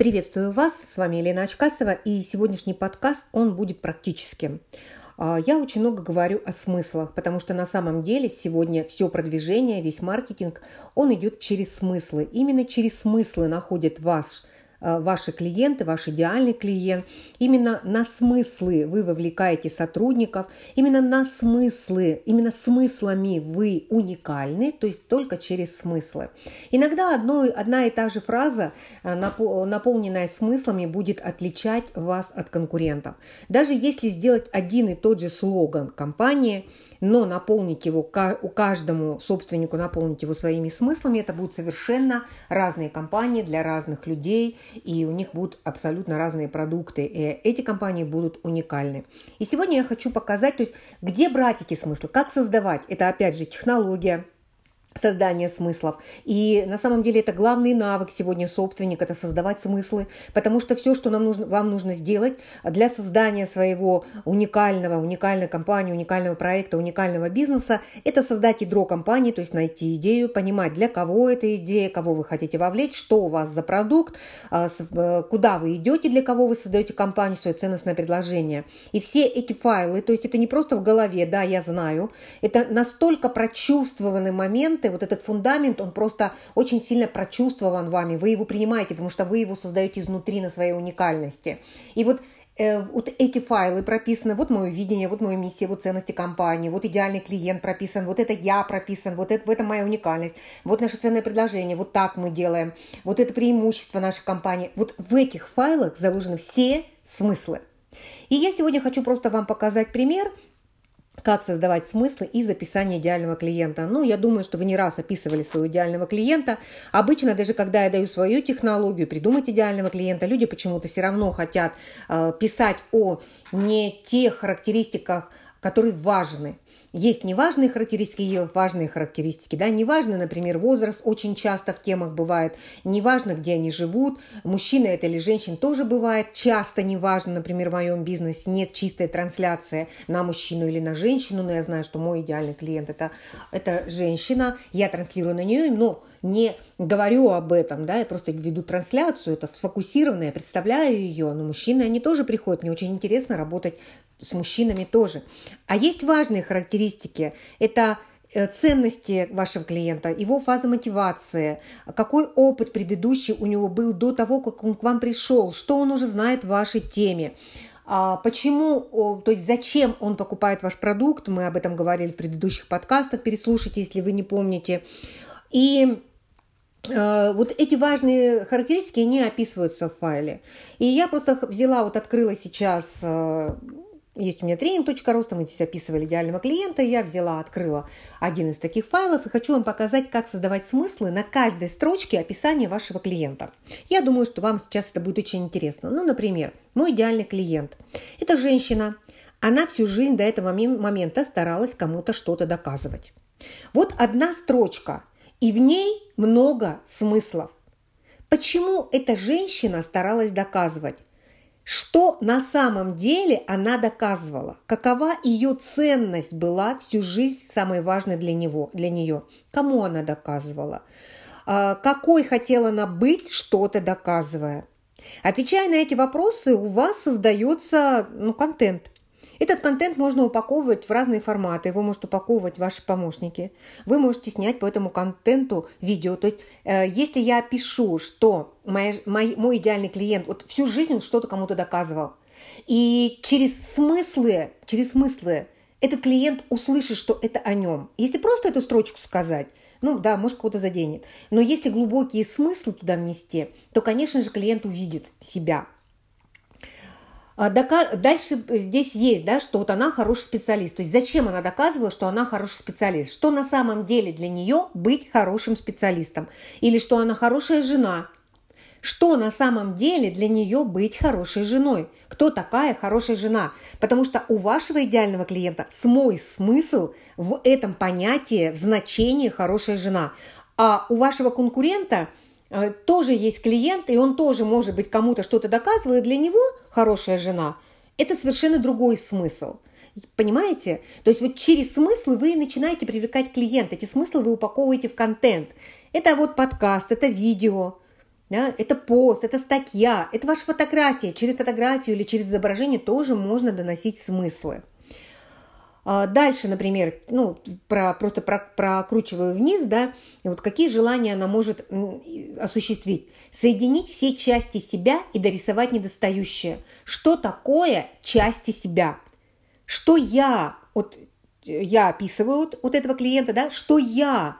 Приветствую вас, с вами Елена Очкасова, и сегодняшний подкаст, он будет практическим. А, я очень много говорю о смыслах, потому что на самом деле сегодня все продвижение, весь маркетинг, он идет через смыслы. Именно через смыслы находит ваш ваши клиенты, ваш идеальный клиент. Именно на смыслы вы вовлекаете сотрудников, именно на смыслы, именно смыслами вы уникальны, то есть только через смыслы. Иногда одно, одна и та же фраза, э, наполненная смыслами, будет отличать вас от конкурентов. Даже если сделать один и тот же слоган компании, но наполнить его, у каждому собственнику наполнить его своими смыслами, это будут совершенно разные компании для разных людей, и у них будут абсолютно разные продукты, и эти компании будут уникальны. И сегодня я хочу показать, то есть где брать эти смыслы, как создавать. Это опять же технология, создания смыслов. И на самом деле это главный навык сегодня собственника – это создавать смыслы, потому что все, что нам нужно, вам нужно сделать для создания своего уникального, уникальной компании, уникального проекта, уникального бизнеса – это создать ядро компании, то есть найти идею, понимать, для кого эта идея, кого вы хотите вовлечь, что у вас за продукт, а, э, куда вы идете, для кого вы создаете компанию, свое ценностное предложение. И все эти файлы, то есть это не просто в голове, да, я знаю, это настолько прочувствованный момент, моменты, вот этот фундамент, он просто очень сильно прочувствован вами, вы его принимаете, потому что вы его создаете изнутри на своей уникальности. И вот э, вот эти файлы прописаны, вот мое видение, вот моя миссия, вот ценности компании, вот идеальный клиент прописан, вот это я прописан, вот это, в этом моя уникальность, вот наше ценное предложение, вот так мы делаем, вот это преимущество нашей компании. Вот в этих файлах заложены все смыслы. И я сегодня хочу просто вам показать пример, как создавать смыслы из описания идеального клиента. Ну, я думаю, что вы не раз описывали своего идеального клиента. Обычно, даже когда я даю свою технологию, придумать идеального клиента, люди почему-то все равно хотят э, писать о не тех характеристиках, которые важны. Есть неважные характеристики, есть важные характеристики. Да? Неважно, например, возраст очень часто в темах бывает. Неважно, где они живут. Мужчина это или женщина тоже бывает. Часто неважно, например, в моем бизнесе нет чистой трансляции на мужчину или на женщину. Но я знаю, что мой идеальный клиент это, это женщина. Я транслирую на нее, но не говорю об этом, да, я просто веду трансляцию, это сфокусированно, я представляю ее, но мужчины, они тоже приходят, мне очень интересно работать с мужчинами тоже. А есть важные характеристики, это э, ценности вашего клиента, его фаза мотивации, какой опыт предыдущий у него был до того, как он к вам пришел, что он уже знает в вашей теме, а почему, то есть зачем он покупает ваш продукт, мы об этом говорили в предыдущих подкастах, переслушайте, если вы не помните. И Э, вот эти важные характеристики, они описываются в файле. И я просто взяла, вот открыла сейчас, э, есть у меня тренинг.ру, мы здесь описывали идеального клиента, я взяла, открыла один из таких файлов и хочу вам показать, как создавать смыслы на каждой строчке описания вашего клиента. Я думаю, что вам сейчас это будет очень интересно. Ну, например, мой идеальный клиент. Это женщина, она всю жизнь до этого момента старалась кому-то что-то доказывать. Вот одна строчка – и в ней много смыслов. Почему эта женщина старалась доказывать? Что на самом деле она доказывала? Какова ее ценность была всю жизнь самой важной для, него, для нее? Кому она доказывала? А, какой хотела она быть, что-то доказывая? Отвечая на эти вопросы, у вас создается ну, контент. Этот контент можно упаковывать в разные форматы. Его может упаковывать ваши помощники. Вы можете снять по этому контенту видео. То есть, э, если я пишу, что моя, мой, мой идеальный клиент вот всю жизнь что-то кому-то доказывал, и через смыслы, через смыслы этот клиент услышит, что это о нем. Если просто эту строчку сказать, ну да, может, кого-то заденет. Но если глубокие смыслы туда внести, то, конечно же, клиент увидит себя. А дальше здесь есть, да, что вот она хороший специалист. То есть зачем она доказывала, что она хороший специалист? Что на самом деле для нее быть хорошим специалистом? Или что она хорошая жена? Что на самом деле для нее быть хорошей женой? Кто такая хорошая жена? Потому что у вашего идеального клиента свой смысл в этом понятии, в значении хорошая жена. А у вашего конкурента – тоже есть клиент, и он тоже, может быть, кому-то что-то доказывает, для него хорошая жена – это совершенно другой смысл. Понимаете? То есть вот через смыслы вы начинаете привлекать клиента. Эти смыслы вы упаковываете в контент. Это вот подкаст, это видео, да, это пост, это статья, это ваша фотография. Через фотографию или через изображение тоже можно доносить смыслы. А дальше, например, ну, про, просто про, прокручиваю вниз, да, и вот какие желания она может осуществить. Соединить все части себя и дорисовать недостающее. Что такое части себя? Что я, вот я описываю вот, вот этого клиента, да, что я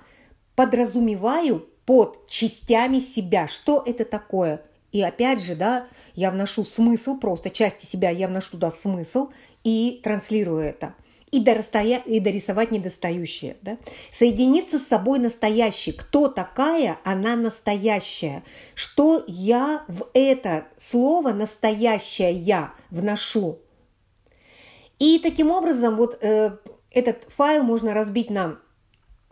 подразумеваю под частями себя. Что это такое? И опять же, да, я вношу смысл, просто части себя, я вношу туда смысл и транслирую это. И, дорастая, и дорисовать недостающее. Да? Соединиться с собой настоящей. Кто такая? Она настоящая. Что я в это слово настоящее я вношу? И таким образом вот э, этот файл можно разбить на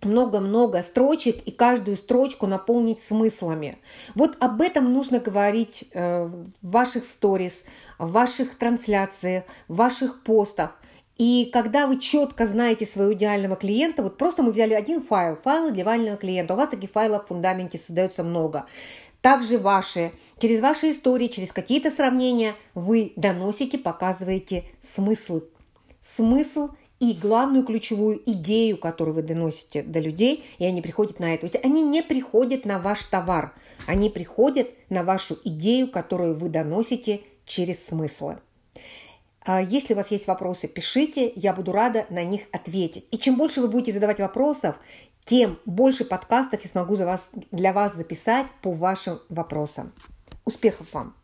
много-много строчек и каждую строчку наполнить смыслами. Вот об этом нужно говорить э, в ваших сторис, в ваших трансляциях, в ваших постах. И когда вы четко знаете своего идеального клиента, вот просто мы взяли один файл, файл идеального клиента, у вас таких файлов в фундаменте создается много. Также ваши, через ваши истории, через какие-то сравнения вы доносите, показываете смысл. Смысл и главную ключевую идею, которую вы доносите до людей, и они приходят на это. То есть они не приходят на ваш товар, они приходят на вашу идею, которую вы доносите через смыслы. А если у вас есть вопросы, пишите, я буду рада на них ответить. И чем больше вы будете задавать вопросов, тем больше подкастов я смогу за вас, для вас записать по вашим вопросам. Успехов вам!